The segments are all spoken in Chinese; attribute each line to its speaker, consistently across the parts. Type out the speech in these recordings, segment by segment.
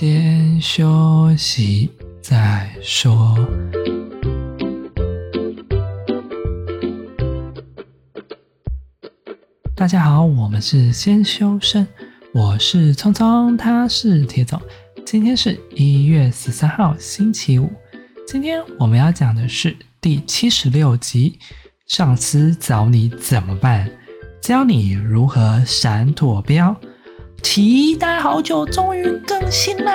Speaker 1: 先休息再说。大家好，我们是先修身，我是聪聪，他是铁总。今天是一月十三号，星期五。今天我们要讲的是第七十六集：上司找你怎么办？教你如何闪躲标。期待好久，终于更新啦！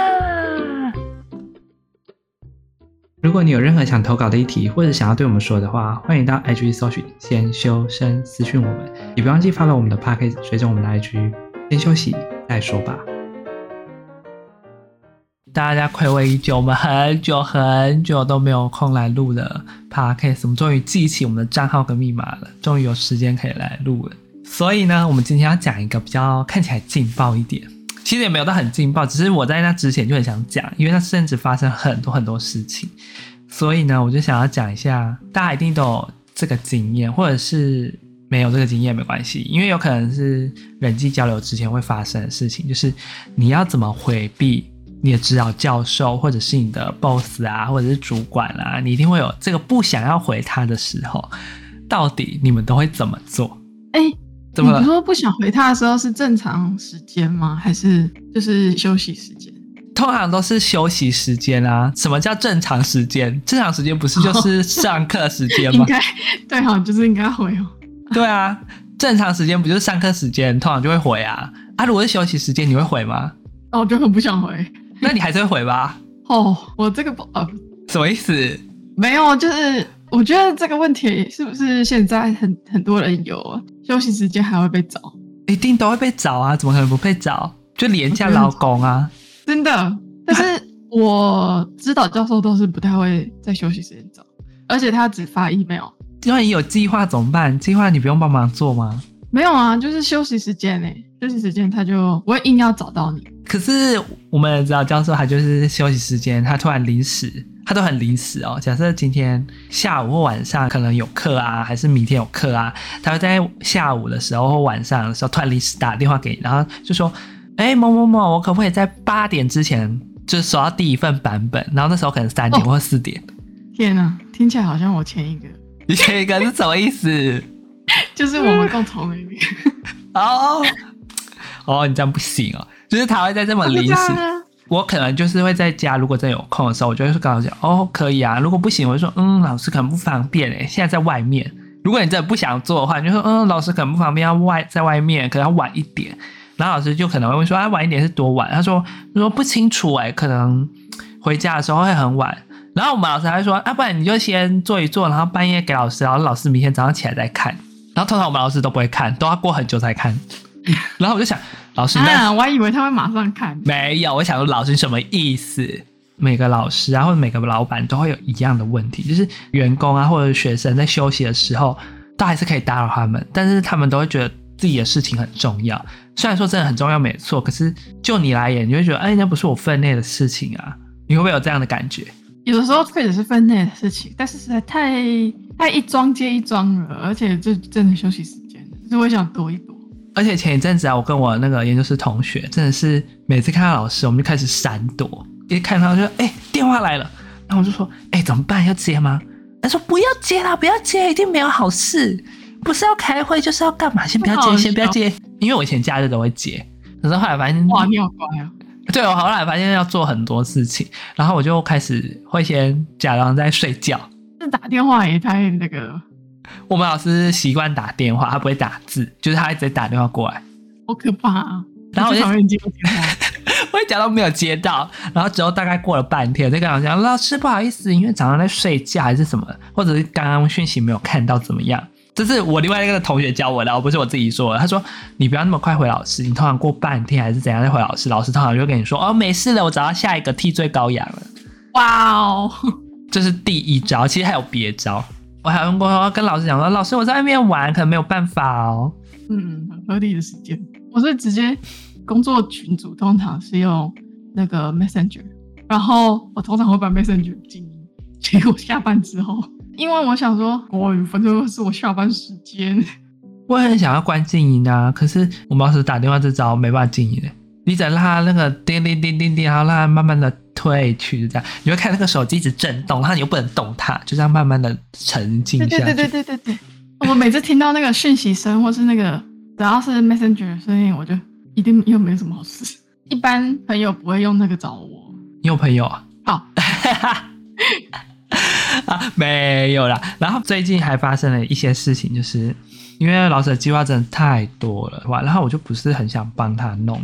Speaker 1: 如果你有任何想投稿的议题，或者想要对我们说的话，欢迎到 IG 搜寻“先修身”私讯我们，也别忘记发到我们的 Podcast，随着我们的 IG。先休息再说吧。大家暌违已久，我们很久很久都没有空来录了 Podcast，我们终于记起我们的账号跟密码了，终于有时间可以来录了。所以呢，我们今天要讲一个比较看起来劲爆一点，其实也没有到很劲爆，只是我在那之前就很想讲，因为那甚至发生很多很多事情，所以呢，我就想要讲一下，大家一定都有这个经验，或者是没有这个经验没关系，因为有可能是人际交流之前会发生的事情，就是你要怎么回避你的指导教授，或者是你的 boss 啊，或者是主管啊，你一定会有这个不想要回他的时候，到底你们都会怎么做？哎。怎么了？
Speaker 2: 你说不想回他的时候是正常时间吗？还是就是休息时间？
Speaker 1: 通常都是休息时间啊。什么叫正常时间？正常时间不是就是上课时间 吗？
Speaker 2: 应该对，好，就是应该回哦。
Speaker 1: 对啊，正常时间不就是上课时间，通常就会回啊。啊，如果是休息时间，你会回吗？
Speaker 2: 哦，我就很不想回。
Speaker 1: 那你还是会回吧？
Speaker 2: 哦，我这个不呃，
Speaker 1: 什么意思？
Speaker 2: 没有，就是。我觉得这个问题是不是现在很很多人有啊？休息时间还会被找，
Speaker 1: 一定都会被找啊！怎么可能不被找？就廉价劳工啊！
Speaker 2: 真的。但是我指导教授都是不太会在休息时间找，而且他只发 email。
Speaker 1: 万一有计划怎么办？计划你不用帮忙做吗？
Speaker 2: 没有啊，就是休息时间诶，休息时间他就不会硬要找到你。
Speaker 1: 可是我们指导教授他就是休息时间，他突然临时。他都很临时哦。假设今天下午或晚上可能有课啊，还是明天有课啊，他会在下午的时候或晚上的时候突然临时打电话给你，然后就说：“哎、欸，某某某，我可不可以在八点之前就是收到第一份版本？”然后那时候可能三点或四点。哦、
Speaker 2: 天哪，听起来好像我前一个。
Speaker 1: 你前一个是什么意思？
Speaker 2: 就是我们共同的一边。
Speaker 1: 哦哦，你这样不行哦，就是他会在这么临时。我可能就是会在家，如果真有空的时候，我就会跟老师讲，哦，可以啊。如果不行，我就说，嗯，老师可能不方便诶，现在在外面。如果你真的不想做的话，你就说，嗯，老师可能不方便，要外在外面，可能要晚一点。然后老师就可能会问说，啊，晚一点是多晚？他说，他说不清楚诶，可能回家的时候会很晚。然后我们老师还说，啊，不然你就先做一做，然后半夜给老师，然后老师明天早上起来再看。然后通常我们老师都不会看，都要过很久才看。然后我就想。老师，
Speaker 2: 啊，我还以为他会马上看。
Speaker 1: 没有，我想说老师什么意思？每个老师啊，或者每个老板都会有一样的问题，就是员工啊或者学生在休息的时候，都还是可以打扰他们，但是他们都会觉得自己的事情很重要。虽然说真的很重要，没错，可是就你来演，你会觉得，哎，那不是我分内的事情啊。你会不会有这样的感觉？
Speaker 2: 有的时候确实是分内的事情，但是实在太太一桩接一桩了，而且这真的休息时间，就是我想躲一躲。
Speaker 1: 而且前一阵子啊，我跟我那个研究室同学，真的是每次看到老师，我们就开始闪躲。一看到就说：“哎、欸，电话来了。”然后我就说：“哎、欸，怎么办？要接吗？”他说：“不要接啦，不要接，一定没有好事。不是要开会，就是要干嘛？先不要接，先不要接。因为我以前假日都会接，可是后来发现，
Speaker 2: 哇，你好乖啊！
Speaker 1: 对，我后来发现要做很多事情，然后我就开始会先假装在睡觉。
Speaker 2: 这打电话也太那个。
Speaker 1: 我们老师习惯打电话，他不会打字，就是他一直打电话过来，
Speaker 2: 好可怕啊！
Speaker 1: 然后我就接电话，我一讲都没有接到，然后之后大概过了半天，再跟老师讲，老师不好意思，因为早上在睡觉还是什么，或者是刚刚讯息没有看到，怎么样？这是我另外一个同学教我的，不是我自己说的。他说你不要那么快回老师，你通常过半天还是怎样再回老师，老师通常就会跟你说哦，没事了，我找到下一个替罪羔羊了。
Speaker 2: 哇哦，
Speaker 1: 这是第一招，其实还有别招。我还用过跟老师讲说，老师我在外面玩，可能没有办法哦。
Speaker 2: 嗯，很合理的时间。我是直接工作群组，通常是用那个 Messenger，然后我通常会把 Messenger 静音，结果下班之后，因为我想说，我反正是我下班时间，
Speaker 1: 我很想要关静音啊，可是我们老师打电话这招没办法静音的。你只能让它那个叮叮叮叮叮，然后让它慢慢的退去，就这样你会看那个手机一直震动，然后你又不能动它，就这样慢慢的沉静下去。
Speaker 2: 对对对对对对，我每次听到那个讯息声，或是那个只要是 Messenger 的声音，我就一定又没什么好事。一般朋友不会用那个找我。
Speaker 1: 你有朋友啊？
Speaker 2: 好、
Speaker 1: 啊，没有啦。然后最近还发生了一些事情，就是因为老师的计划真的太多了，哇，然后我就不是很想帮他弄。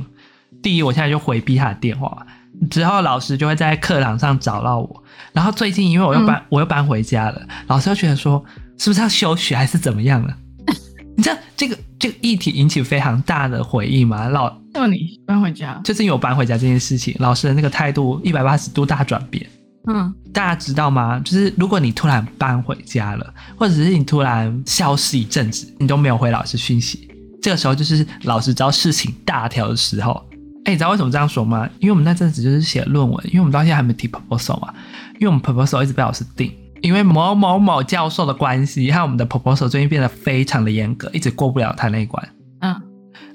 Speaker 1: 第一，我现在就回避他的电话，之后老师就会在课堂上找到我。然后最近因为我又搬，嗯、我又搬回家了，老师又觉得说是不是要休学还是怎么样了？你知道这个这个议题引起非常大的回应吗？老，
Speaker 2: 就你搬回家，
Speaker 1: 就是因为我搬回家这件事情，老师的那个态度一百八十度大转变。
Speaker 2: 嗯，
Speaker 1: 大家知道吗？就是如果你突然搬回家了，或者是你突然消失一阵子，你都没有回老师讯息，这个时候就是老师知道事情大条的时候。哎，你知道为什么这样说吗？因为我们那阵子就是写论文，因为我们到现在还没提 proposal 嘛，因为我们 proposal 一直被老师定，因为某某某教授的关系，还有我们的 proposal 最近变得非常的严格，一直过不了他那一关。
Speaker 2: 嗯，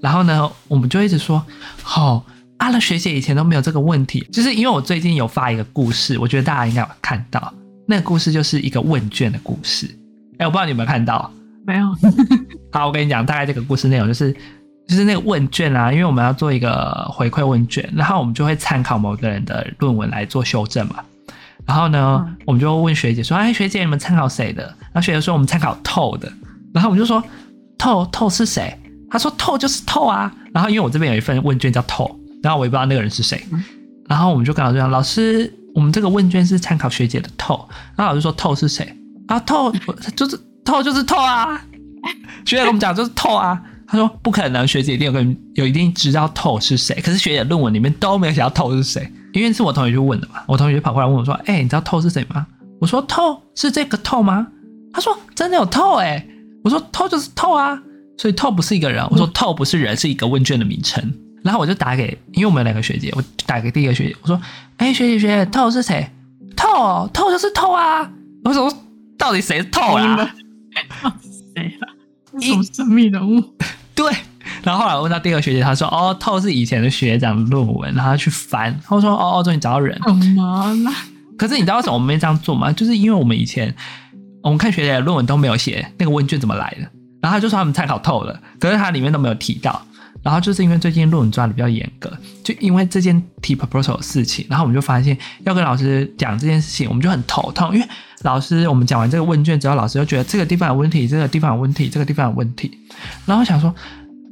Speaker 1: 然后呢，我们就一直说，好、哦。阿乐学姐以前都没有这个问题，就是因为我最近有发一个故事，我觉得大家应该有看到。那个故事就是一个问卷的故事。哎，我不知道你有没有看到？
Speaker 2: 没有。
Speaker 1: 好，我跟你讲，大概这个故事内容就是，就是那个问卷啊，因为我们要做一个回馈问卷，然后我们就会参考某个人的论文来做修正嘛。然后呢，嗯、我们就问学姐说：“哎，学姐，你们参考谁的？”然后学姐说：“我们参考透的。”然后我们就说：“透透是谁？”他说：“透就是透啊。”然后因为我这边有一份问卷叫透。然后我也不知道那个人是谁，然后我们就跟老师讲：“老师，我们这个问卷是参考学姐的透。”然后老师说：“透是谁？”啊，透就是透就是透啊！学姐跟我们讲就是透啊。他说：“不可能，学姐一定有个有一定知道透是谁。可是学姐论文里面都没有写到透是谁，因为是我同学去问的嘛。我同学就跑过来问我说：‘哎，你知道透是谁吗？’我说：‘透是这个透吗？’他说：‘真的有透哎！’我说：‘透就是透啊！’所以透不是一个人。我说：‘透不是人，是一个问卷的名称。’然后我就打给，因为我们有两个学姐，我打给第一个学姐，我说：“哎，学姐学姐，透是谁？透透就是透啊！我说到底谁是透啊？
Speaker 2: 谁啊？什么神秘人物？
Speaker 1: 对。然后后来我问到第二个学姐，她说：哦，透是以前的学长论文，然后她去翻。她说：哦哦，终于找到人。
Speaker 2: 怎么了？
Speaker 1: 可是你知道为什么我们没这样做吗？就是因为我们以前我们看学姐的论文都没有写那个问卷怎么来的，然后她就说他们参考透了，可是它里面都没有提到。”然后就是因为最近论文抓的比较严格，就因为这件提 proposal 的事情，然后我们就发现要跟老师讲这件事情，我们就很头痛。因为老师我们讲完这个问卷之后，老师就觉得这个地方有问题，这个地方有问题，这个地方有问题。然后想说，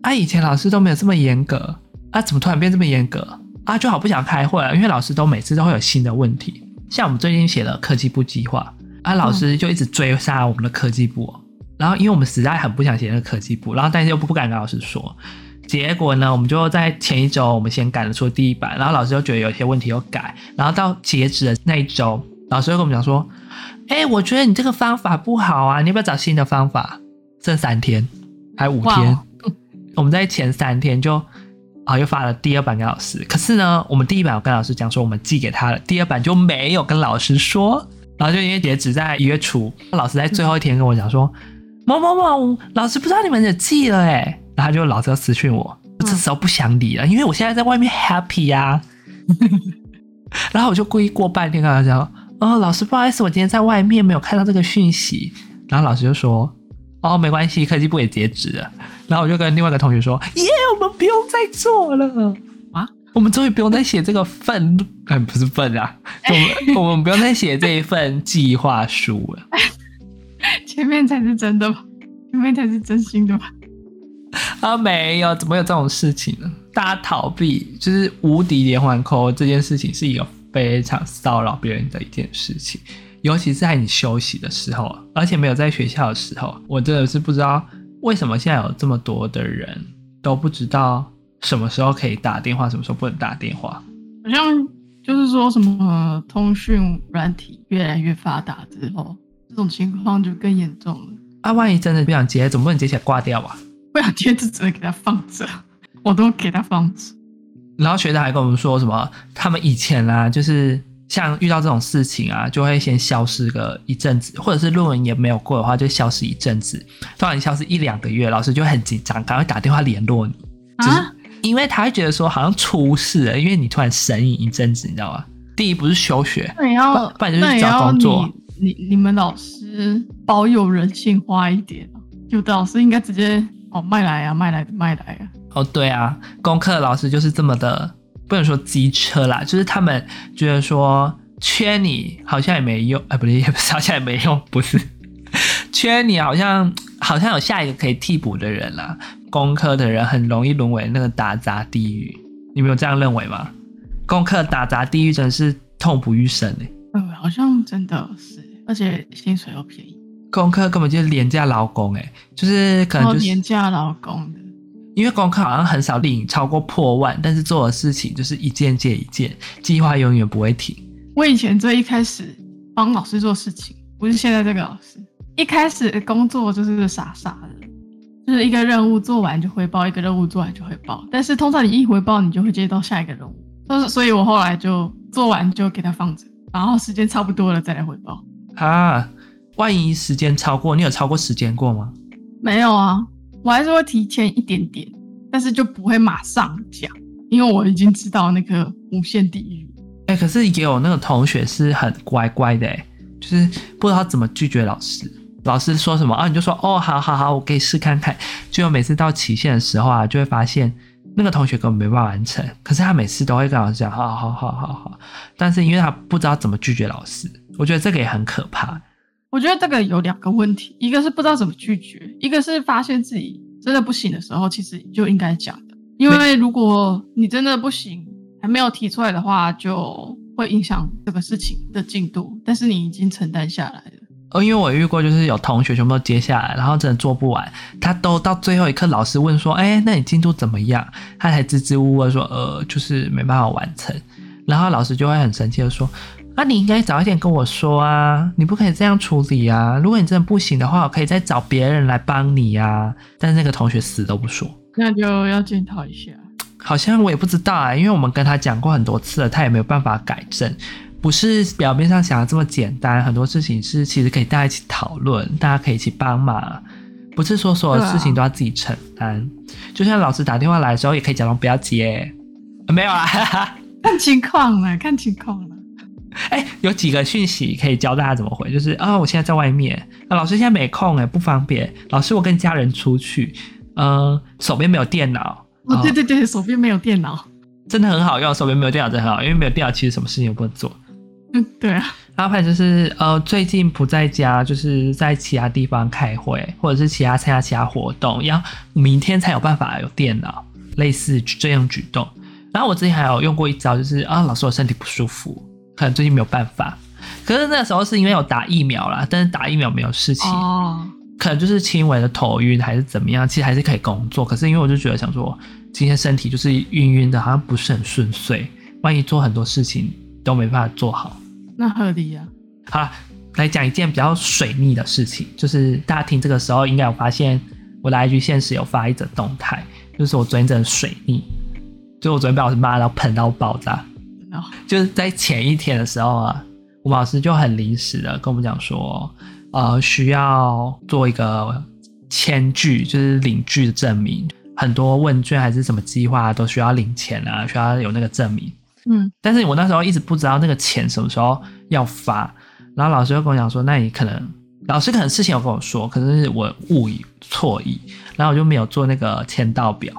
Speaker 1: 啊，以前老师都没有这么严格，啊，怎么突然变这么严格？啊，就好不想开会了，因为老师都每次都会有新的问题。像我们最近写了科技部计划，啊，老师就一直追杀我们的科技部，然后因为我们实在很不想写那个科技部，然后但是又不敢跟老师说。结果呢，我们就在前一周，我们先改了出第一版，然后老师又觉得有些问题又改，然后到截止的那一周，老师又跟我们讲说：“哎、欸，我觉得你这个方法不好啊，你要不要找新的方法？”剩三天还五天我们在前三天就啊又发了第二版给老师，可是呢，我们第一版我跟老师讲说我们寄给他了，第二版就没有跟老师说，然后就因为截止在一月初，老师在最后一天跟我讲说：“某某某，老师不知道你们也寄了哎。”然后就老师要私讯我，我这时候不想理了，因为我现在在外面 happy 呀、啊。然后我就故意过半天跟他讲：“哦，老师不好意思，我今天在外面没有看到这个讯息。”然后老师就说：“哦，没关系，科技部也截止了。”然后我就跟另外一个同学说：“耶，我们不用再做了啊，我们终于不用再写这个份，哎，不是份啊，我们我们不用再写这一份计划书了。
Speaker 2: 前面才是真的吧？前面才是真心的吧？”
Speaker 1: 啊，没有，怎么有这种事情呢？大家逃避，就是无敌连环扣这件事情是一个非常骚扰别人的一件事情，尤其是在你休息的时候，而且没有在学校的时候，我真的是不知道为什么现在有这么多的人都不知道什么时候可以打电话，什么时候不能打电话。
Speaker 2: 好像就是说什么通讯软体越来越发达之后，这种情况就更严重了。
Speaker 1: 啊，万一真的不想接，总不能接起来挂掉吧？
Speaker 2: 不想接，就只能给他放着，我都给他放着。
Speaker 1: 然后学长还跟我们说什么，他们以前啊，就是像遇到这种事情啊，就会先消失个一阵子，或者是论文也没有过的话，就消失一阵子。突然消失一两个月，老师就很紧张，赶快打电话联络你。就是、啊？因为他会觉得说好像出事了，因为你突然神隐一阵子，你知道吗？第一不是休学，
Speaker 2: 那也要
Speaker 1: 不然就是找工作。
Speaker 2: 你你，你们老师保有人性化一点，有的老师应该直接哦卖来啊卖来的卖来啊。
Speaker 1: 哦对啊，功课老师就是这么的，不能说机车啦，就是他们觉得说缺你好像也没用，哎不对，也不是好像也没用，不是缺你好像好像有下一个可以替补的人啦。功课的人很容易沦为那个打杂地狱，你没有这样认为吗？功课打杂地狱真的是痛不欲生哎。
Speaker 2: 嗯，好像真的是，而且薪水又便宜。
Speaker 1: 工课根本就是廉价劳工哎，就是可能就是
Speaker 2: 廉价劳工的。
Speaker 1: 因为工课好像很少领超过破万，但是做的事情就是一件接一件，计划永远不会停。
Speaker 2: 我以前最一开始帮老师做事情，不是现在这个老师，一开始工作就是傻傻的。就是一个任务做完就汇报，一个任务做完就汇报。但是通常你一回报，你就会接到下一个任务。就是，所以我后来就做完就给他放着，然后时间差不多了再来汇报。
Speaker 1: 啊，万一时间超过，你有超过时间过吗？
Speaker 2: 没有啊，我还是会提前一点点，但是就不会马上讲，因为我已经知道那个无限地狱。
Speaker 1: 哎、欸，可是也有那个同学是很乖乖的，哎，就是不知道怎么拒绝老师。老师说什么啊？你就说哦，好好好，我可以试看看。结果每次到期限的时候啊，就会发现那个同学根本没办法完成。可是他每次都会跟老师讲，好好好好好。但是因为他不知道怎么拒绝老师，我觉得这个也很可怕。
Speaker 2: 我觉得这个有两个问题，一个是不知道怎么拒绝，一个是发现自己真的不行的时候，其实就应该讲的。因为如果你真的不行，还没有提出来的话，就会影响这个事情的进度。但是你已经承担下来了。
Speaker 1: 哦，因为我遇过，就是有同学全部都接下来，然后真的做不完，他都到最后一刻，老师问说：“哎，那你进度怎么样？”他才支支吾吾说：“呃，就是没办法完成。”然后老师就会很生气的说：“啊，你应该早一点跟我说啊，你不可以这样处理啊！如果你真的不行的话，我可以再找别人来帮你啊。”但是那个同学死都不说，
Speaker 2: 那就要检讨一下。
Speaker 1: 好像我也不知道啊，因为我们跟他讲过很多次了，他也没有办法改正。不是表面上想的这么简单，很多事情是其实可以大家一起讨论，大家可以一起帮忙，不是说所有事情都要自己承担。啊、就像老师打电话来的时候，也可以假装不要接，没有啊，
Speaker 2: 看情况了，看情况了。
Speaker 1: 哎、欸，有几个讯息可以教大家怎么回，就是啊、哦，我现在在外面，那老师现在没空哎，不方便。老师，我跟家人出去，嗯、呃，手边没有电脑。
Speaker 2: 哦，对对对，手边没有电脑，
Speaker 1: 真的很好用，手边没有电脑真的很好，因为没有电脑，其实什么事情也不能做。
Speaker 2: 嗯，对啊，
Speaker 1: 然后还有就是呃，最近不在家，就是在其他地方开会，或者是其他参加其他活动，要明天才有办法有电脑，类似这样举动。然后我之前还有用过一招，就是啊，老师我身体不舒服，可能最近没有办法。可是那时候是因为有打疫苗啦，但是打疫苗没有事情，哦，可能就是轻微的头晕还是怎么样，其实还是可以工作。可是因为我就觉得想说，今天身体就是晕晕的，好像不是很顺遂，万一做很多事情都没办法做好。
Speaker 2: 那合理呀、
Speaker 1: 啊。好了，来讲一件比较水逆的事情，就是大家听这个时候应该有发现，我的 IG 现实有发一则动态，就是我昨天真的水逆，就我昨天被老师骂到喷到爆炸。就是在前一天的时候啊，我们老师就很临时的跟我们讲说，呃，需要做一个签据，就是领据的证明，很多问卷还是什么计划都需要领钱啊，需要有那个证明。
Speaker 2: 嗯，
Speaker 1: 但是我那时候一直不知道那个钱什么时候要发，然后老师就跟我讲说，那你可能老师可能事情有跟我说，可是我误以错意，然后我就没有做那个签到表。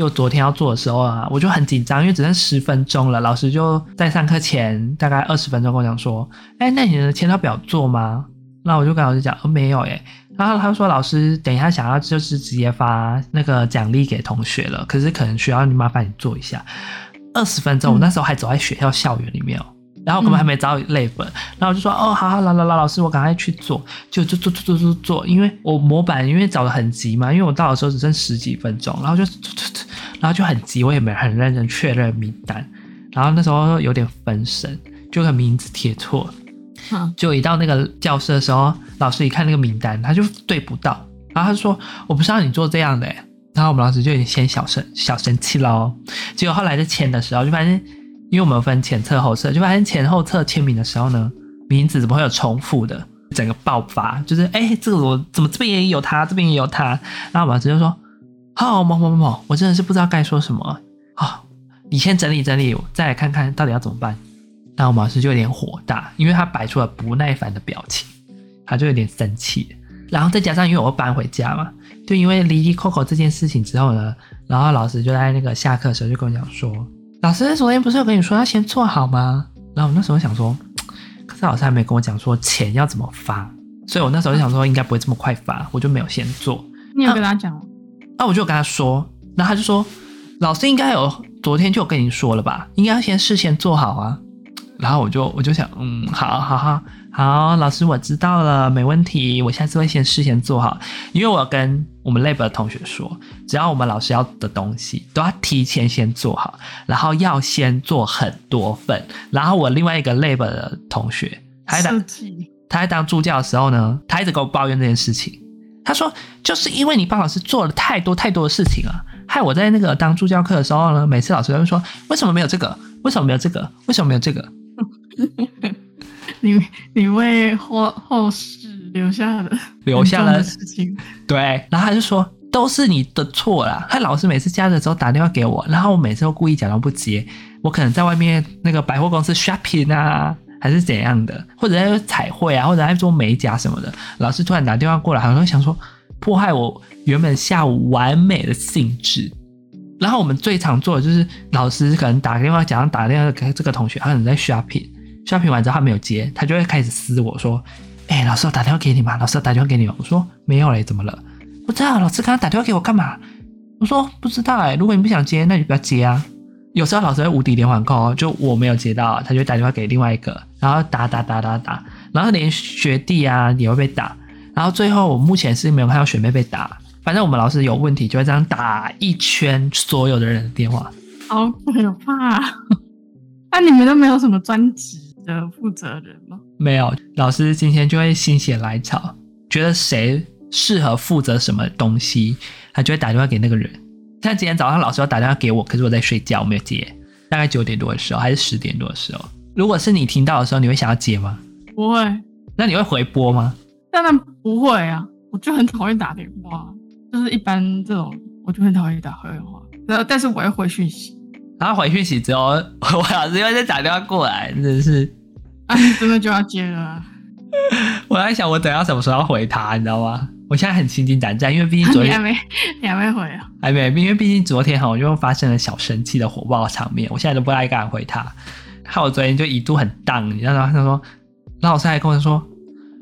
Speaker 1: 就昨天要做的时候啊，我就很紧张，因为只剩十分钟了。老师就在上课前大概二十分钟跟我讲说，哎，那你的签到表做吗？那我就跟老师讲，哦，没有耶。然后他说，老师等一下想要就是直接发那个奖励给同学了，可是可能需要你麻烦你做一下。二十分钟，我那时候还走在学校校园里面哦、然后根本还没找到类本，然后我就说哦，好好，老老老，老师，我赶快去做，就就做做做做做，因为我模板因为找的很急嘛，因为我到的时候只剩十几分钟，然后就做做做，然后就很急，我也没很认真确认名单，然后那时候有点分神，就个名字贴错，嗯，就一到那个教室的时候，老师一看那个名单，他就对不到，然后他就说我不是让你做这样的、欸。然后我们老师就有点先小生小生气喽，结果后来在签的时候就发现，因为我们分前侧后侧，就发现前后侧签名的时候呢，名字怎么会有重复的？整个爆发，就是哎，这个我怎么这边也有他，这边也有他？然后我老师就说：“好某某某某，我真的是不知道该说什么，你先整理整理，再来看看到底要怎么办。然后我老师就有点火大，因为他摆出了不耐烦的表情，他就有点生气。然后再加上因为我要搬回家嘛，就因为离离扣扣这件事情之后呢，然后老师就在那个下课的时候就跟我讲说：“老师昨天不是有跟你说要先做好吗？”然后我那时候想说，可是老师还没跟我讲说钱要怎么发，所以我那时候就想说应该不会这么快发，我就没有先做。
Speaker 2: 你有跟他讲吗？
Speaker 1: 啊，我就跟他说，然后他就说。老师应该有昨天就跟你说了吧，应该要先事先做好啊。然后我就我就想，嗯，好好好好，老师我知道了，没问题，我下次会先事先做好。因为我跟我们 lab 的同学说，只要我们老师要的东西，都要提前先做好，然后要先做很多份。然后我另外一个 lab 的同学，他在当他在当助教的时候呢，他一直跟我抱怨这件事情。他说，就是因为你帮老师做了太多太多的事情啊。害我在那个当助教课的时候呢，每次老师都会说：“为什么没有这个？为什么没有这个？为什么没有这个？”
Speaker 2: 你你为后后世留下了
Speaker 1: 留下了
Speaker 2: 事情，
Speaker 1: 对。然后他就说：“都是你的错啦！”他老师每次假日的时候打电话给我，然后我每次都故意假装不接。我可能在外面那个百货公司 shopping 啊，还是怎样的，或者在彩绘啊，或者在做美甲什么的。老师突然打电话过来，好像想说。破坏我原本下午完美的兴致，然后我们最常做的就是老师可能打个电话，假装打个电话给这个同学，他可能在 shopping，shopping 完之后他没有接，他就会开始撕我说：“哎、老师我打电话给你吗？老师我打电话给你吗？”我说：“没有嘞，怎么了？不知道老师刚刚打电话给我干嘛？”我说：“不知道哎，如果你不想接，那你不要接啊。”有时候老师会无敌连环 call，就我没有接到，他就打电话给另外一个，然后打打打打打，然后连学弟啊也会被打。然后最后，我目前是没有看到学妹被打。反正我们老师有问题，就会这样打一圈所有的人的电话，
Speaker 2: 好可怕啊！那、你们都没有什么专职的负责人吗？
Speaker 1: 没有，老师今天就会心血来潮，觉得谁适合负责什么东西，他就会打电话给那个人。像今天早上老师要打电话给我，可是我在睡觉，我没有接。大概九点多的时候，还是十点多的时候。如果是你听到的时候，你会想要接吗？
Speaker 2: 不会。
Speaker 1: 那你会回拨吗？
Speaker 2: 当然不会啊，我就很讨厌打电话，就是一般这种我就很讨厌打电话。然后，但是我会回讯息。
Speaker 1: 然后回讯息之后，我老师又再打电话过来，真的是，
Speaker 2: 啊，真的就要接了啊。
Speaker 1: 我在想，我等下什么时候要回他，你知道吗？我现在很心惊胆战，因为毕竟昨天、啊、
Speaker 2: 你还没，你还没回啊？
Speaker 1: 还没，因为毕竟昨天哈，我就发生了小生气的火爆场面，我现在都不太敢回他。害我昨天就一度很荡，你知道吗？他说，老师还跟我说。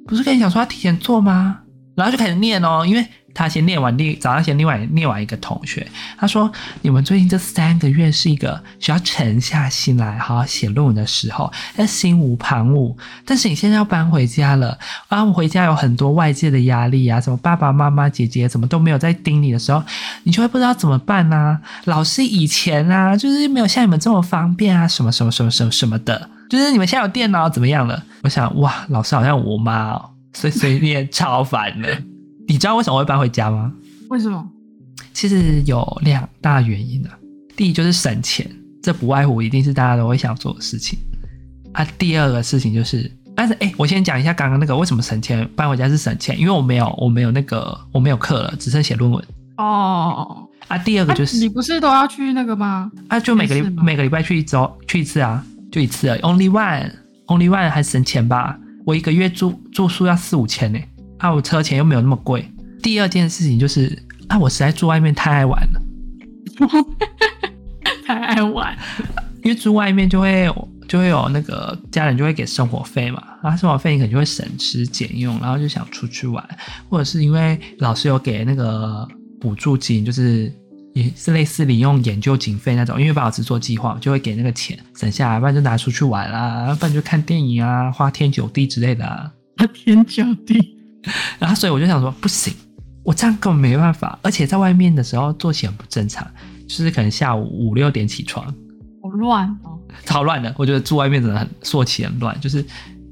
Speaker 1: 不是跟你讲说要提前做吗？然后就开始念哦，因为他先念完，另早上先另外念完一个同学，他说你们最近这三个月是一个需要沉下心来好好写论文的时候，要心无旁骛。但是你现在要搬回家了，啊，我回家有很多外界的压力啊，什么爸爸妈妈、姐姐怎么都没有在盯你的时候，你就会不知道怎么办啊。老师以前啊，就是没有像你们这么方便啊，什么什么什么什么什么的。就是你们现在有电脑怎么样了？我想哇，老师好像我妈哦，碎碎念超烦的。你知道为什么我会搬回家吗？
Speaker 2: 为什么？
Speaker 1: 其实有两大原因啊。第一就是省钱，这不外乎一定是大家都会想做的事情啊。第二个事情就是，但是哎，我先讲一下刚刚那个为什么省钱，搬回家是省钱，因为我没有我没有那个我没有课了，只剩写论文
Speaker 2: 哦。
Speaker 1: 啊，第二个就是、
Speaker 2: 啊、你不是都要去那个吗？
Speaker 1: 啊，就每个礼每个礼拜去一周去一次啊。就一次而已，Only one，Only one 还省钱吧？我一个月住住宿要四五千呢，啊，我车钱又没有那么贵。第二件事情就是，啊，我实在住外面太爱玩了，
Speaker 2: 太爱玩，
Speaker 1: 因为住外面就会就会有那个家人就会给生活费嘛，然后生活费你可能就会省吃俭用，然后就想出去玩，或者是因为老师有给那个补助金，就是。也是类似你用研究经费那种，因为老师做计划，就会给那个钱省下来，不然就拿出去玩啦，不然就看电影啊，花天酒地之类的啊。
Speaker 2: 花天酒地，
Speaker 1: 然后所以我就想说，不行，我这样根本没办法，而且在外面的时候作息很不正常，就是可能下午五六点起床，
Speaker 2: 好乱哦，
Speaker 1: 超乱的。我觉得住外面真的很作息很乱，就是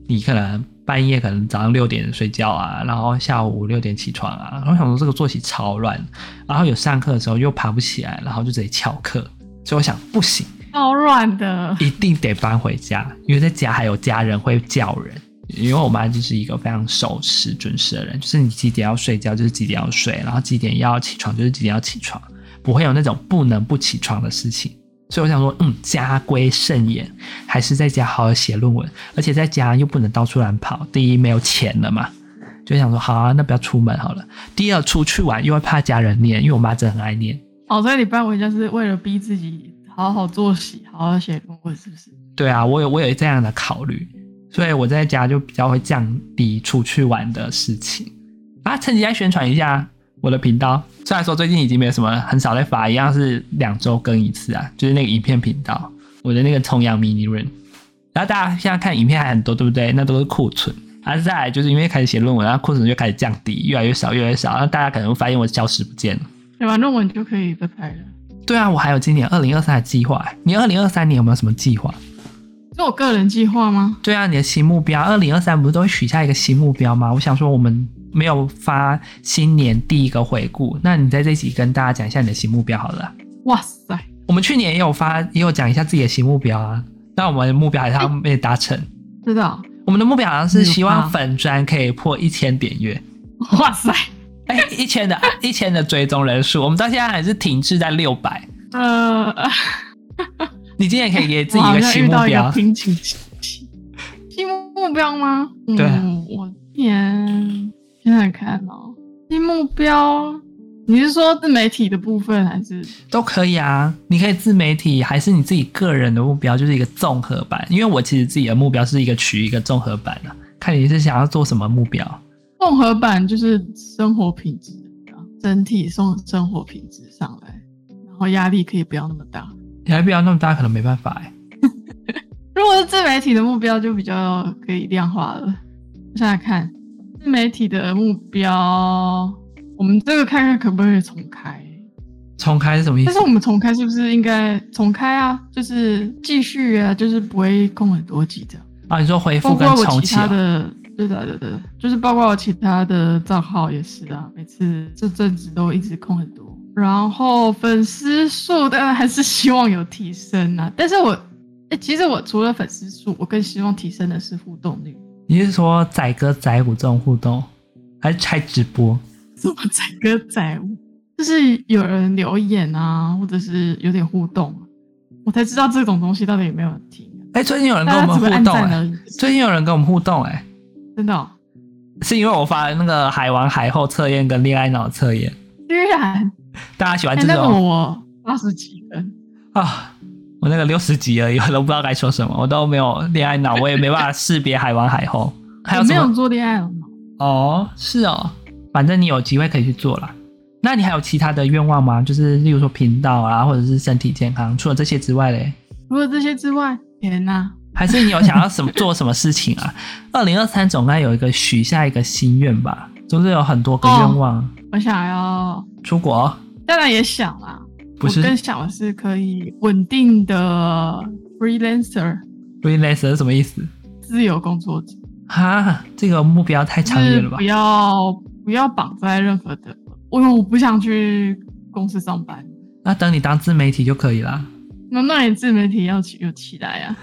Speaker 1: 你可能。半夜可能早上六点睡觉啊，然后下午五六点起床啊，然后想说这个作息超乱，然后有上课的时候又爬不起来，然后就直接翘课，所以我想不行，
Speaker 2: 超乱的，
Speaker 1: 一定得搬回家，因为在家还有家人会叫人，因为我妈就是一个非常守时准时的人，就是你几点要睡觉就是几点要睡，然后几点要起床就是几点要起床，不会有那种不能不起床的事情。所以我想说，嗯，家归慎言，还是在家好好写论文，而且在家又不能到处乱跑。第一，没有钱了嘛，就想说，好啊，那不要出门好了。第二，出去玩又会怕家人念，因为我妈真的很爱念。
Speaker 2: 哦，所以你搬回家是为了逼自己好好作息，好好写论文，是不是？
Speaker 1: 对啊，我有我有这样的考虑，所以我在家就比较会降低出去玩的事情。啊，趁机来宣传一下。我的频道虽然说最近已经没有什么很少在发，一样是两周更一次啊，就是那个影片频道，我的那个重阳迷你润。然后大家现在看影片还很多，对不对？那都是库存。而再来就是因为开始写论文，然后库存就开始降低，越来越少，越来越少。然后大家可能会发现我消失不见了。
Speaker 2: 写完论文就可以再拍了。
Speaker 1: 对啊，我还有今年二零二三的计划。你二零二三年有没有什么计划？
Speaker 2: 是我个人计划吗？
Speaker 1: 对啊，你的新目标，二零二三不是都会许下一个新目标吗？我想说我们。没有发新年第一个回顾，那你在这一集跟大家讲一下你的新目标好了。
Speaker 2: 哇塞，我
Speaker 1: 们去年也有发，也有讲一下自己的新目标啊。那我们的目标好像没有达成。
Speaker 2: 知道，
Speaker 1: 我们的目标好像是希望粉砖可以破一千点阅。
Speaker 2: 哇塞，
Speaker 1: 哎，一千的一千的追踪人数，我们到现在还是停滞在六百。呃，你今天可以给自己一个新目标。
Speaker 2: 新目标吗？
Speaker 1: 对，
Speaker 2: 我今年。现在看哦，新目标，你是说自媒体的部分还是
Speaker 1: 都可以啊？你可以自媒体，还是你自己个人的目标，就是一个综合版。因为我其实自己的目标是一个取一个综合版的，看你是想要做什么目标。
Speaker 2: 综合版就是生活品质，整体送生活品质上来，然后压力可以不要那么大。
Speaker 1: 压力不要那么大，可能没办法哎。
Speaker 2: 如果是自媒体的目标，就比较可以量化了。我现在看。自媒体的目标，我们这个看看可不可以重开？
Speaker 1: 重开是什么意思？
Speaker 2: 但是我们重开是不是应该重开啊？就是继续啊，就是不会空很多集这样
Speaker 1: 啊？你说回复跟重启、啊、
Speaker 2: 的？对的，对的，就是包括我其他的账号也是啊，每次这阵子都一直空很多。然后粉丝数当然还是希望有提升啊，但是我哎，其实我除了粉丝数，我更希望提升的是互动率。
Speaker 1: 你是说载歌载舞这种互动，还是开直播？
Speaker 2: 什么载歌载舞？就是有人留言啊，或者是有点互动，我才知道这种东西到底有没有人听。
Speaker 1: 哎、欸，最近有人跟我们互动哎、欸，最近有人跟我们互动哎、欸，
Speaker 2: 真的、哦？
Speaker 1: 是因为我发了那个海王海后测验跟恋爱脑测验，
Speaker 2: 居然
Speaker 1: 大家喜欢这种？
Speaker 2: 欸、那个我八十几分
Speaker 1: 啊。我那个六十级而已，我都不知道该说什么，我都没有恋爱脑，我也没办法识别海王海后。还有？
Speaker 2: 没有做恋爱脑。
Speaker 1: 哦，是哦，反正你有机会可以去做啦。那你还有其他的愿望吗？就是例如说频道啊，或者是身体健康，除了这些之外嘞？
Speaker 2: 除了这些之外，天哪！
Speaker 1: 还是你有想要什么做什么事情啊？二零二三总该有一个许下一个心愿吧？总是有很多个愿望。哦，
Speaker 2: 我想要
Speaker 1: 出国，
Speaker 2: 当然也想啦。
Speaker 1: 不是
Speaker 2: 更想的是可以稳定的 freelancer。
Speaker 1: freelancer 是什么意思？
Speaker 2: 自由工作者。
Speaker 1: 哈，这个目标太长远了吧？
Speaker 2: 不要不要绑在任何的，我我不想去公司上班。
Speaker 1: 那等你当自媒体就可以啦。
Speaker 2: 那那你自媒体要起有起来啊？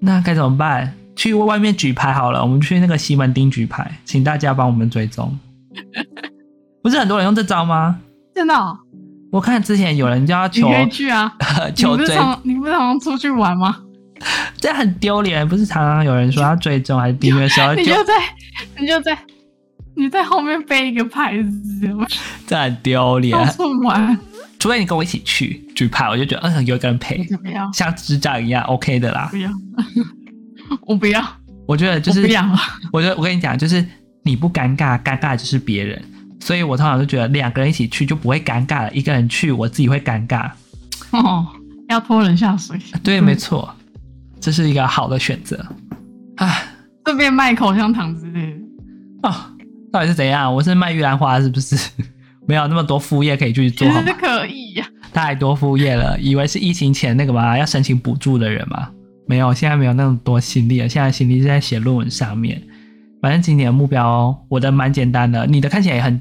Speaker 1: 那该怎么办？去外面举牌好了，我们去那个西门町举牌，请大家帮我们追踪。不是很多人用这招吗？
Speaker 2: 真的哦？
Speaker 1: 我看之前有人叫他求，
Speaker 2: 你可以去啊！
Speaker 1: 求追，
Speaker 2: 你不是常你不是常常出去玩吗？
Speaker 1: 这很丢脸，不是常常有人说他追踪还是订阅的时候，
Speaker 2: 你就在你就在你在后面背一个牌子，
Speaker 1: 这很丢脸。
Speaker 2: 到处玩，
Speaker 1: 除非你跟我一起去举牌，我就觉得嗯，有一个人陪，
Speaker 2: 不要
Speaker 1: 像智障一样，OK 的啦。
Speaker 2: 不要，我不要。
Speaker 1: 我觉得就是，
Speaker 2: 我。
Speaker 1: 我觉得我跟你讲，就是你不尴尬，尴尬的就是别人。所以我通常就觉得两个人一起去就不会尴尬了，一个人去我自己会尴尬。
Speaker 2: 哦，要拖人下水。
Speaker 1: 对，没错，这是一个好的选择。啊，
Speaker 2: 顺便卖口香糖之类的。
Speaker 1: 哦，到底是怎样？我是卖玉兰花是不是？没有那么多副业可以去做。其
Speaker 2: 实可以呀、啊。
Speaker 1: 太多副业了，以为是疫情前那个嘛，要申请补助的人嘛。没有，现在没有那么多心力了。现在心力是在写论文上面。反正今年的目标哦，我的蛮简单的，你的看起来也很。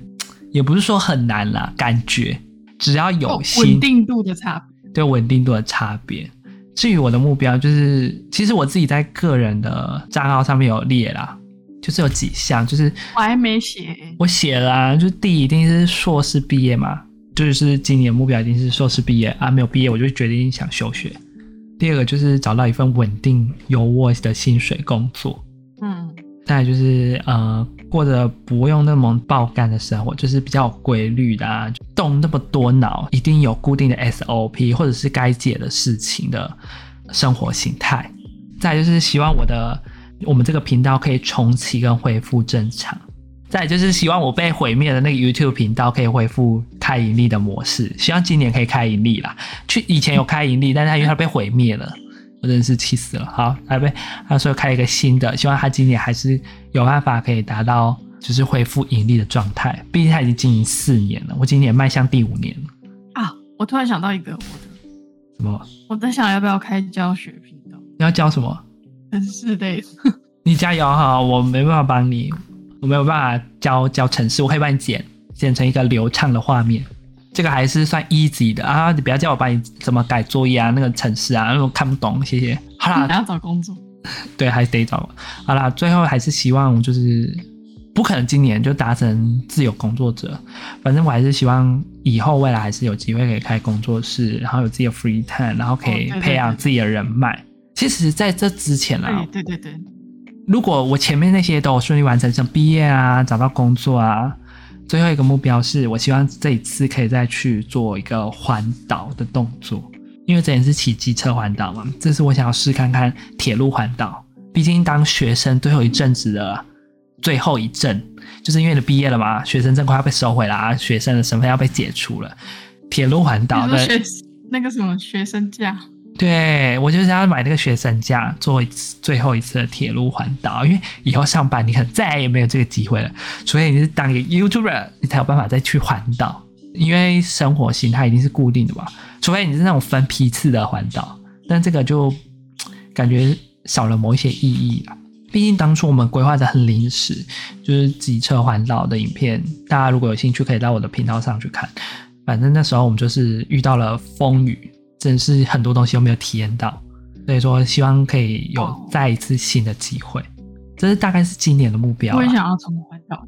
Speaker 1: 也不是说很难啦，感觉只要有心，
Speaker 2: 稳定度的差别，
Speaker 1: 对稳定度的差别。至于我的目标，就是其实我自己在个人的账号上面有列啦，就是有几项，就是
Speaker 2: 我还没写，
Speaker 1: 我写了啊，就第一一定是硕士毕业嘛，就是今年目标一定是硕士毕业啊，没有毕业我就决定想休学。第二个就是找到一份稳定有我的薪水工作。
Speaker 2: 嗯，
Speaker 1: 再来就是呃，过着不用那么爆肝的生活，就是比较有规律的啊，动那么多脑，一定有固定的 SOP 或者是该解的事情的生活形态。再就是希望我的我们这个频道可以重启跟恢复正常。再就是希望我被毁灭的那个 YouTube 频道可以恢复开盈利的模式，希望今年可以开盈利啦。去以前有开盈利，但是他因为它被毁灭了，我真的是气死了。好，来呗他说开一个新的，希望他今年还是有办法可以达到就是恢复盈利的状态。毕竟他已经经营四年了，我今年迈向第五年了。
Speaker 2: 啊，我突然想到一个我的
Speaker 1: 什么？
Speaker 2: 我在想要不要开教学频道？
Speaker 1: 你要教什么？
Speaker 2: 城市类的。
Speaker 1: 你加油哈，我没办法帮你。我没有办法教教城市，我可以帮你剪剪成一个流畅的画面，这个还是算 easy 的啊！你不要叫我帮你怎么改作业啊，那个程式啊，那我看不懂，谢谢。好啦，
Speaker 2: 还要找工作，
Speaker 1: 对，还是得找。好啦，最后还是希望就是不可能今年就达成自由工作者，反正我还是希望以后未来还是有机会可以开工作室，然后有自己的 free time，然后可以培养自己的人脉。其实在这之前啊，
Speaker 2: 对对对。
Speaker 1: 如果我前面那些都顺利完成，像毕业啊、找到工作啊，最后一个目标是我希望这一次可以再去做一个环岛的动作，因为之前是骑机车环岛嘛，这次我想要试看看铁路环岛。毕竟当学生最后一阵子的最后一阵，就是因为你毕业了嘛，学生证快要被收回了，学生的身份要被解除了，铁路环岛的
Speaker 2: 那个什么学生价。
Speaker 1: 对，我就是要买那个学生价，做一次最后一次的铁路环岛，因为以后上班你可能再也没有这个机会了，除非你是当一个 YouTuber，你才有办法再去环岛，因为生活形态一定是固定的嘛，除非你是那种分批次的环岛，但这个就感觉少了某一些意义了。毕竟当初我们规划的很临时，就是机车环岛的影片，大家如果有兴趣可以到我的频道上去看，反正那时候我们就是遇到了风雨。真是很多东西都没有体验到，所以说希望可以有再一次新的机会，这是大概是今年的目标。
Speaker 2: 我也想要重环岛，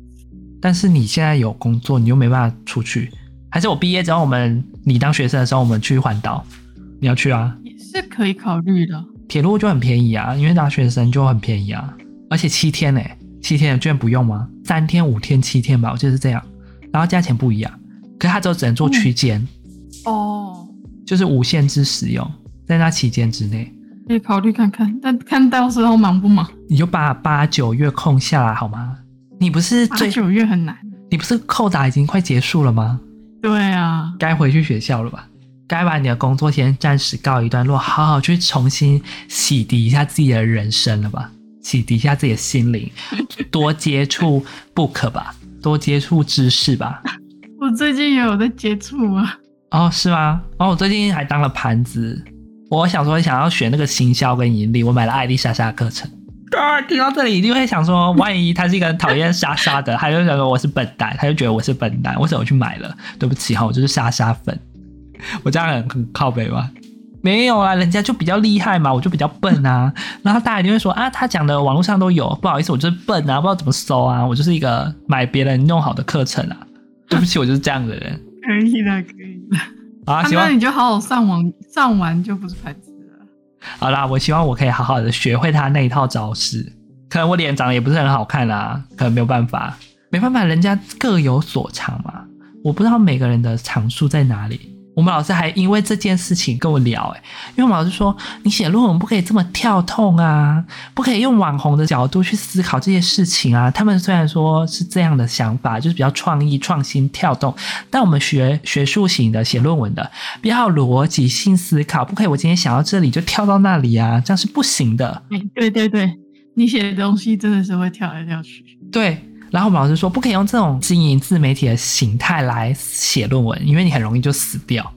Speaker 1: 但是你现在有工作，你又没办法出去，还是我毕业之后，我们你当学生的时候，我们去环岛，你要去啊？
Speaker 2: 也是可以考虑的。
Speaker 1: 铁路就很便宜啊，因为当学生就很便宜啊，而且七天呢、欸，七天的券不用吗？三天、五天、七天吧，我记得是这样，然后价钱不一样，可是它就只能做区间、
Speaker 2: 嗯、哦。
Speaker 1: 就是无限制使用，在那期间之内，
Speaker 2: 可以考虑看看，但看到时候忙不忙？
Speaker 1: 你就把八九月空下来好吗？你不是最
Speaker 2: 八九月很难？
Speaker 1: 你不是扣打已经快结束了吗？
Speaker 2: 对啊，
Speaker 1: 该回去学校了吧？该把你的工作先暂时告一段落，好好去重新洗涤一下自己的人生了吧？洗涤一下自己的心灵，多接触 book 吧，多接触知识吧。
Speaker 2: 我最近也有在接触啊。
Speaker 1: 哦，是吗？哦，我最近还当了盘子。我想说，想要学那个行销跟盈利，我买了艾丽莎莎的课程。啊，听到这里一定会想说，万一他是一个讨厌莎莎的，他就想说我是笨蛋，他就觉得我是笨蛋，为什么我去买了？对不起哈，我就是莎莎粉。我这样很很靠北吗？没有啊，人家就比较厉害嘛，我就比较笨啊。然后大家一定会说啊，他讲的网络上都有，不好意思，我就是笨啊，不知道怎么搜啊，我就是一个买别人弄好的课程啊。对不起，我就是这样的人。
Speaker 2: 可以的，可以的。啊，那你就好好上网，上完就不是牌子了。
Speaker 1: 好啦，我希望我可以好好的学会他那一套招式。可能我脸长得也不是很好看啦，可能没有办法，没办法，人家各有所长嘛。我不知道每个人的长处在哪里。我们老师还因为这件事情跟我聊，欸，因为我们老师说，你写论文不可以这么跳痛啊，不可以用网红的角度去思考这些事情啊。他们虽然说是这样的想法，就是比较创意、创新、跳动，但我们学学术型的写论文的，比较逻辑性思考，不可以我今天想到这里就跳到那里啊，这样是不行的。
Speaker 2: 对对对，你写的东西真的是会跳来跳去。
Speaker 1: 对。然后我们老师说，不可以用这种经营自媒体的形态来写论文，因为你很容易就死掉。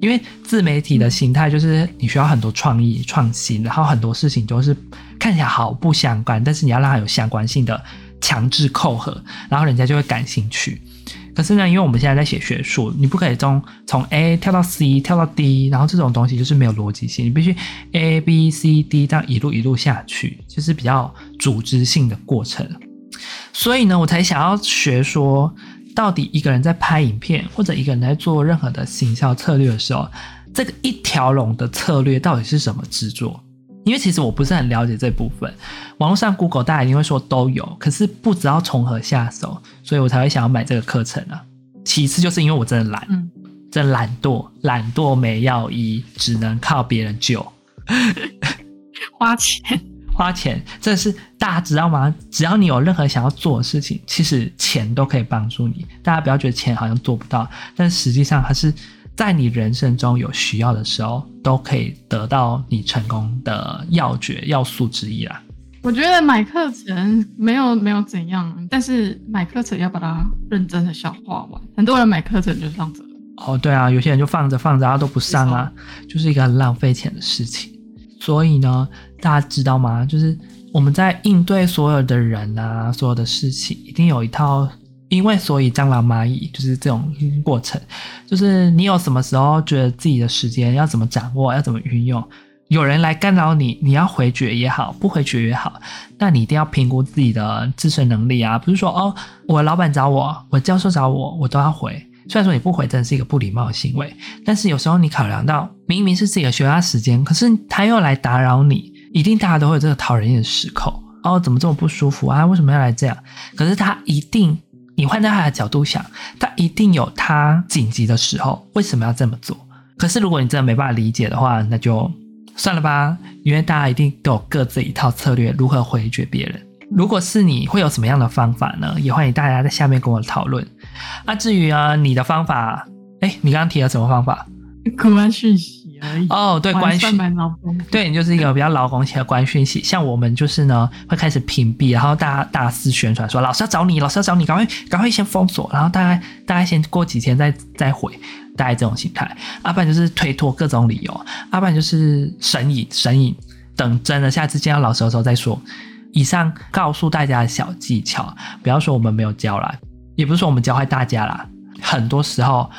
Speaker 1: 因为自媒体的形态就是你需要很多创意、创新，然后很多事情都是看起来毫不相关，但是你要让它有相关性的强制扣合，然后人家就会感兴趣。可是呢，因为我们现在在写学术，你不可以从从 A 跳到 C 跳到 D，然后这种东西就是没有逻辑性，你必须 A B C D 这样一路一路下去，就是比较组织性的过程。所以呢，我才想要学说，到底一个人在拍影片，或者一个人在做任何的行销策略的时候，这个一条龙的策略到底是什么制作？因为其实我不是很了解这部分。网络上 Google 大家一定会说都有，可是不知道从何下手，所以我才会想要买这个课程啊。其次就是因为我真的懒，嗯，真懒惰，懒惰没药医，只能靠别人救。
Speaker 2: 花钱，
Speaker 1: 花钱，这是大家知道吗？只要你有任何想要做的事情，其实钱都可以帮助你。大家不要觉得钱好像做不到，但实际上它是在你人生中有需要的时候，都可以得到你成功的要诀要素之一啦。
Speaker 2: 我觉得买课程没有没有怎样，但是买课程要把它认真的消化完。很多人买课程就放着。
Speaker 1: 哦，对啊，有些人就放着放着，他都不上啊，就是一个很浪费钱的事情。所以呢，大家知道吗？就是我们在应对所有的人啊，所有的事情，一定有一套因为所以蟑螂蚂蚁，就是这种过程。就是你有什么时候觉得自己的时间要怎么掌握，要怎么运用？有人来干扰你，你要回绝也好，不回绝也好，那你一定要评估自己的自身能力啊。不是说哦，我老板找我，我教授找我，我都要回。虽然说你不回真的是一个不礼貌的行为，但是有时候你考量到明明是自己的休假时间，可是他又来打扰你，一定大家都会有这个讨人厌的时刻。哦，怎么这么不舒服啊？为什么要来这样？可是他一定，你换在他的角度想，他一定有他紧急的时候，为什么要这么做？可是如果你真的没办法理解的话，那就算了吧，因为大家一定都有各自一套策略，如何回绝别人。如果是你会有什么样的方法呢？也欢迎大家在下面跟我讨论。那、至于啊，你的方法，哎，你刚刚提了什么方法？
Speaker 2: 关讯息而已。
Speaker 1: 哦，对，关讯。对，你就是一个比较劳工型的关讯息。像我们就是呢，会开始屏蔽，然后大家大肆宣传说老师要找你，老师要找你，赶快赶快先封锁，然后大概大概先过几天再再回，大概这种心态。要、啊、不然就是推脱各种理由，要、啊、不然就是神隐神隐，等真的下次见到老师的时候再说。以上告诉大家的小技巧，不要说我们没有教啦，也不是说我们教坏大家啦。很多时候，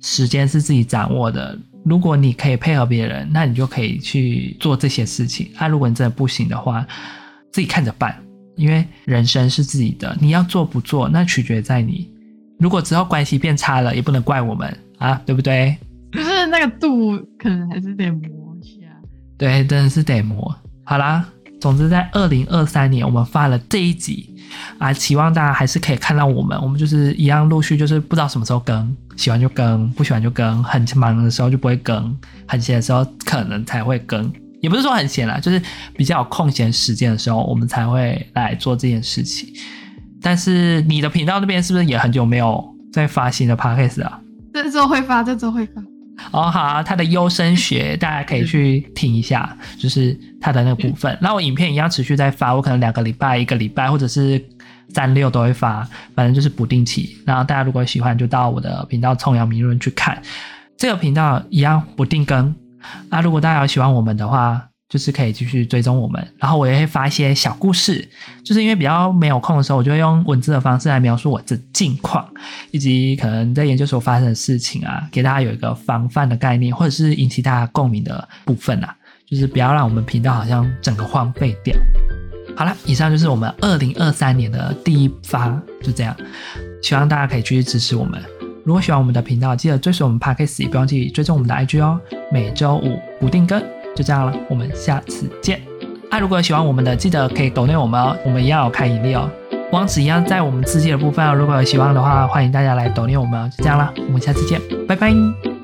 Speaker 1: 时间是自己掌握的。如果你可以配合别人，那你就可以去做这些事情。那、啊、如果你真的不行的话，自己看着办。因为人生是自己的，你要做不做，那取决在你。如果之后关系变差了，也不能怪我们啊，对不对？
Speaker 2: 就是那个度，可能还是得磨一下。
Speaker 1: 对，真的是得磨。好啦。总之，在二零二三年，我们发了这一集啊，期望大家还是可以看到我们。我们就是一样陆续，就是不知道什么时候更，喜欢就更，不喜欢就更。很忙的时候就不会更，很闲的时候可能才会更。也不是说很闲啦，就是比较有空闲时间的时候，我们才会来做这件事情。但是你的频道那边是不是也很久没有在发新的 podcast 啊？
Speaker 2: 这周会发，这周会发。
Speaker 1: 哦，好啊，他的优生学大家可以去听一下，就是他的那个部分。那我影片一样持续在发，我可能两个礼拜、一个礼拜，或者是三六都会发，反正就是不定期。然后大家如果喜欢，就到我的频道“冲阳明论”去看。这个频道一样不定更。那如果大家有喜欢我们的话，就是可以继续追踪我们，然后我也会发一些小故事，就是因为比较没有空的时候，我就会用文字的方式来描述我的近况，以及可能在研究所发生的事情啊，给大家有一个防范的概念，或者是引起大家共鸣的部分啊，就是不要让我们频道好像整个荒废掉。好了，以上就是我们二零二三年的第一发，就这样，希望大家可以继续支持我们。如果喜欢我们的频道，记得追随我们 Podcast，也不要忘记追踪我们的 IG 哦，每周五不定更。就这样了，我们下次见。啊，如果有喜欢我们的，记得可以抖内我们哦，我们一样有开盈利哦。网址一样在我们自己的部分哦。如果有喜欢的话，欢迎大家来抖念我们哦。就这样了，我们下次见，拜拜。